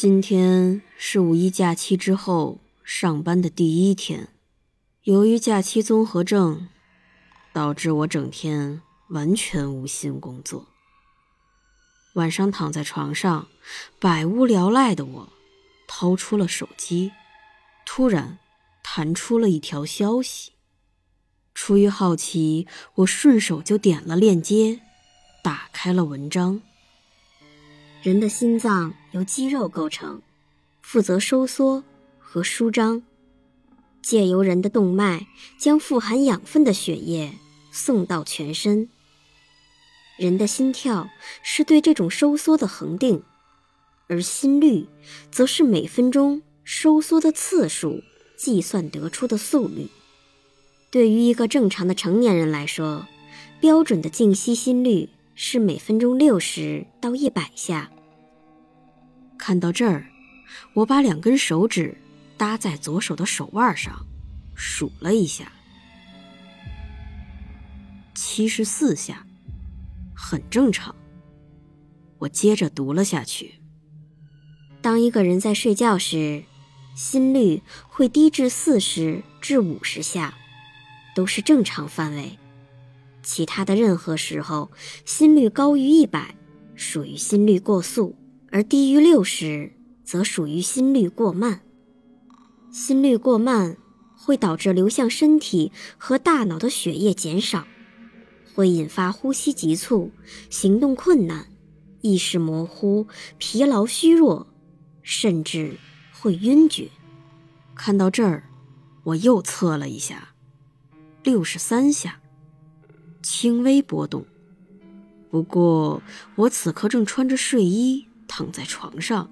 今天是五一假期之后上班的第一天，由于假期综合症，导致我整天完全无心工作。晚上躺在床上，百无聊赖的我，掏出了手机，突然弹出了一条消息。出于好奇，我顺手就点了链接，打开了文章。人的心脏由肌肉构成，负责收缩和舒张，借由人的动脉将富含养分的血液送到全身。人的心跳是对这种收缩的恒定，而心率则是每分钟收缩的次数计算得出的速率。对于一个正常的成年人来说，标准的静息心率。是每分钟六十到一百下。看到这儿，我把两根手指搭在左手的手腕上，数了一下，七十四下，很正常。我接着读了下去：当一个人在睡觉时，心率会低至四十至五十下，都是正常范围。其他的任何时候，心率高于一百，属于心率过速；而低于六十，则属于心率过慢。心率过慢会导致流向身体和大脑的血液减少，会引发呼吸急促、行动困难、意识模糊、疲劳虚弱，甚至会晕厥。看到这儿，我又测了一下，六十三下。轻微波动，不过我此刻正穿着睡衣躺在床上，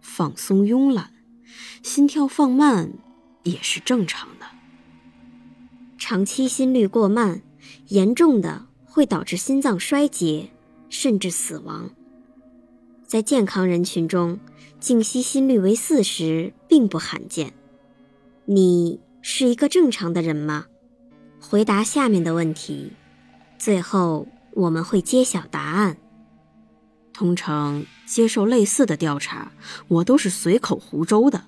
放松慵懒，心跳放慢也是正常的。长期心率过慢，严重的会导致心脏衰竭，甚至死亡。在健康人群中，静息心率为四十并不罕见。你是一个正常的人吗？回答下面的问题。最后我们会揭晓答案。通常接受类似的调查，我都是随口胡诌的。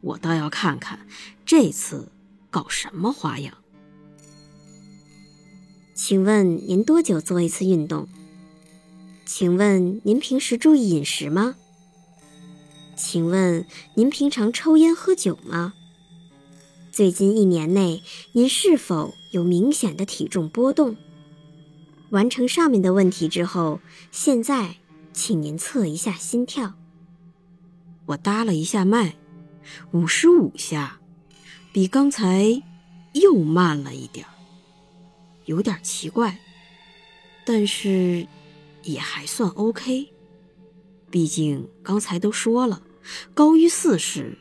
我倒要看看这次搞什么花样。请问您多久做一次运动？请问您平时注意饮食吗？请问您平常抽烟喝酒吗？最近一年内您是否有明显的体重波动？完成上面的问题之后，现在请您测一下心跳。我搭了一下脉，五十五下，比刚才又慢了一点有点奇怪，但是也还算 OK。毕竟刚才都说了，高于四十，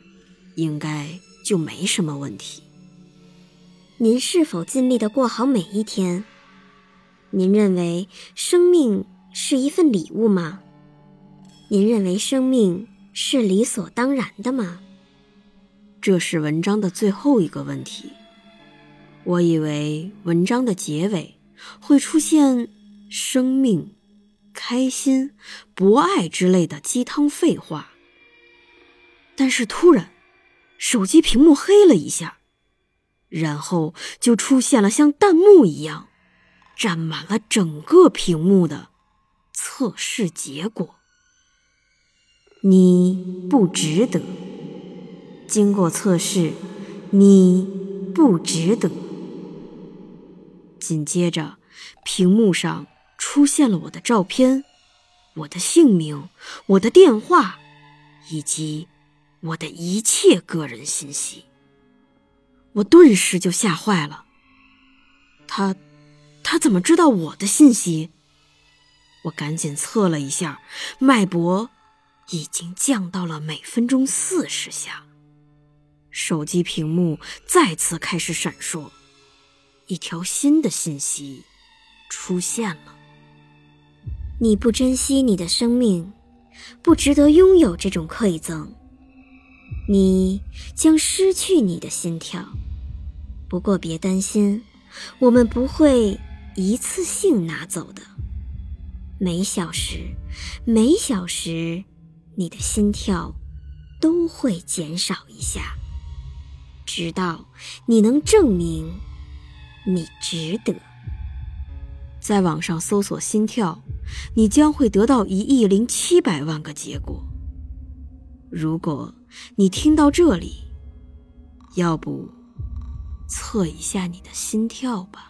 应该就没什么问题。您是否尽力的过好每一天？您认为生命是一份礼物吗？您认为生命是理所当然的吗？这是文章的最后一个问题。我以为文章的结尾会出现“生命、开心、博爱”之类的鸡汤废话，但是突然，手机屏幕黑了一下，然后就出现了像弹幕一样。占满了整个屏幕的测试结果，你不值得。经过测试，你不值得。紧接着，屏幕上出现了我的照片、我的姓名、我的电话，以及我的一切个人信息。我顿时就吓坏了。他。他怎么知道我的信息？我赶紧测了一下，脉搏已经降到了每分钟四十下。手机屏幕再次开始闪烁，一条新的信息出现了：你不珍惜你的生命，不值得拥有这种馈赠，你将失去你的心跳。不过别担心，我们不会一次性拿走的。每小时，每小时，你的心跳都会减少一下，直到你能证明你值得。在网上搜索心跳，你将会得到一亿零七百万个结果。如果你听到这里，要不测一下你的心跳吧。